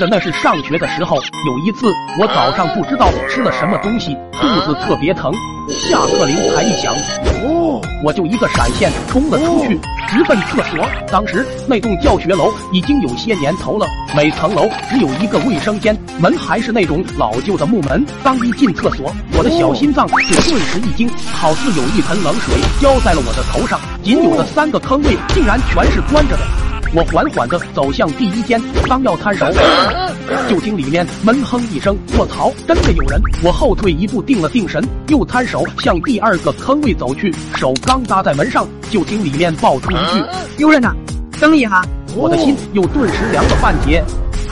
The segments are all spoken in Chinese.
得那是上学的时候，有一次我早上不知道吃了什么东西，肚子特别疼。下课铃才一响，哦，我就一个闪现冲了出去，直奔厕所。当时那栋教学楼已经有些年头了，每层楼只有一个卫生间，门还是那种老旧的木门。刚一进厕所，我的小心脏就顿时一惊，好似有一盆冷水浇在了我的头上。仅有的三个坑位竟然全是关着的。我缓缓地走向第一间，刚要摊手，就听里面闷哼一声：“卧槽，真的有人！”我后退一步，定了定神，又摊手向第二个坑位走去。手刚搭在门上，就听里面爆出一句：“有人呐，等一下！”我的心又顿时凉了半截，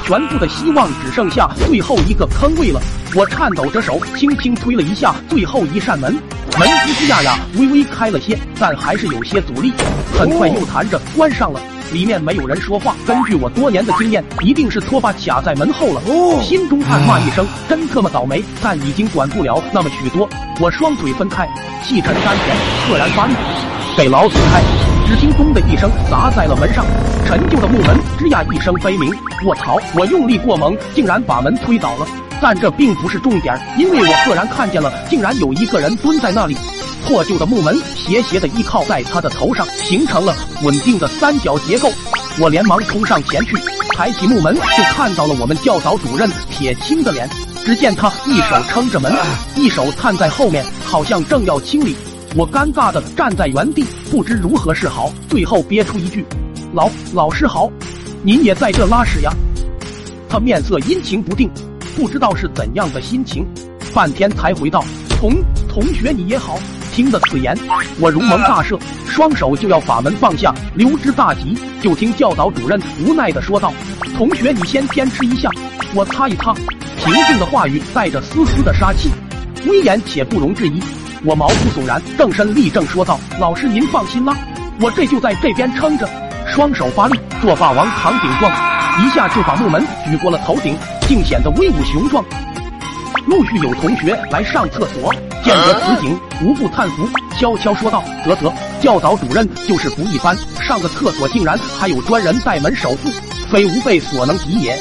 全部的希望只剩下最后一个坑位了。我颤抖着手，轻轻推了一下最后一扇门，门吱吱呀呀微微开了些，但还是有些阻力，很快又弹着关上了。里面没有人说话，根据我多年的经验，一定是拖把卡在门后了。心中暗骂一声，真特么倒霉！但已经管不了那么许多，我双腿分开，气沉丹田，赫然发力，给老子开！只听咚的一声砸在了门上，陈旧的木门吱呀一声悲鸣。卧槽！我用力过猛，竟然把门推倒了。但这并不是重点，因为我赫然看见了，竟然有一个人蹲在那里。破旧的木门斜斜的依靠在他的头上，形成了稳定的三角结构。我连忙冲上前去，抬起木门，就看到了我们教导主任铁青的脸。只见他一手撑着门，一手探在后面，好像正要清理。我尴尬的站在原地，不知如何是好。最后憋出一句：“老老师好，您也在这拉屎呀？”他面色阴晴不定，不知道是怎样的心情，半天才回道：“同同学你也好。”听得此言，我如蒙大赦，双手就要把门放下，溜之大吉。就听教导主任无奈的说道：“同学，你先坚持一下，我擦一擦。”平静的话语带着丝丝的杀气，威严且不容置疑。我毛骨悚然，正身立正说道：“老师您放心啦，我这就在这边撑着。”双手发力，做霸王扛顶撞，一下就把木门举过了头顶，竟显得威武雄壮。陆续有同学来上厕所。见得此景，无不叹服，悄悄说道：“啧啧，教导主任就是不一般，上个厕所竟然还有专人带门守护，非吾辈所能及也。”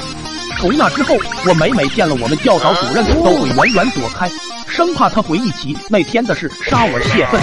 从那之后，我每每见了我们教导主任，都会远远躲开，生怕他回忆起那天的事，杀我泄愤。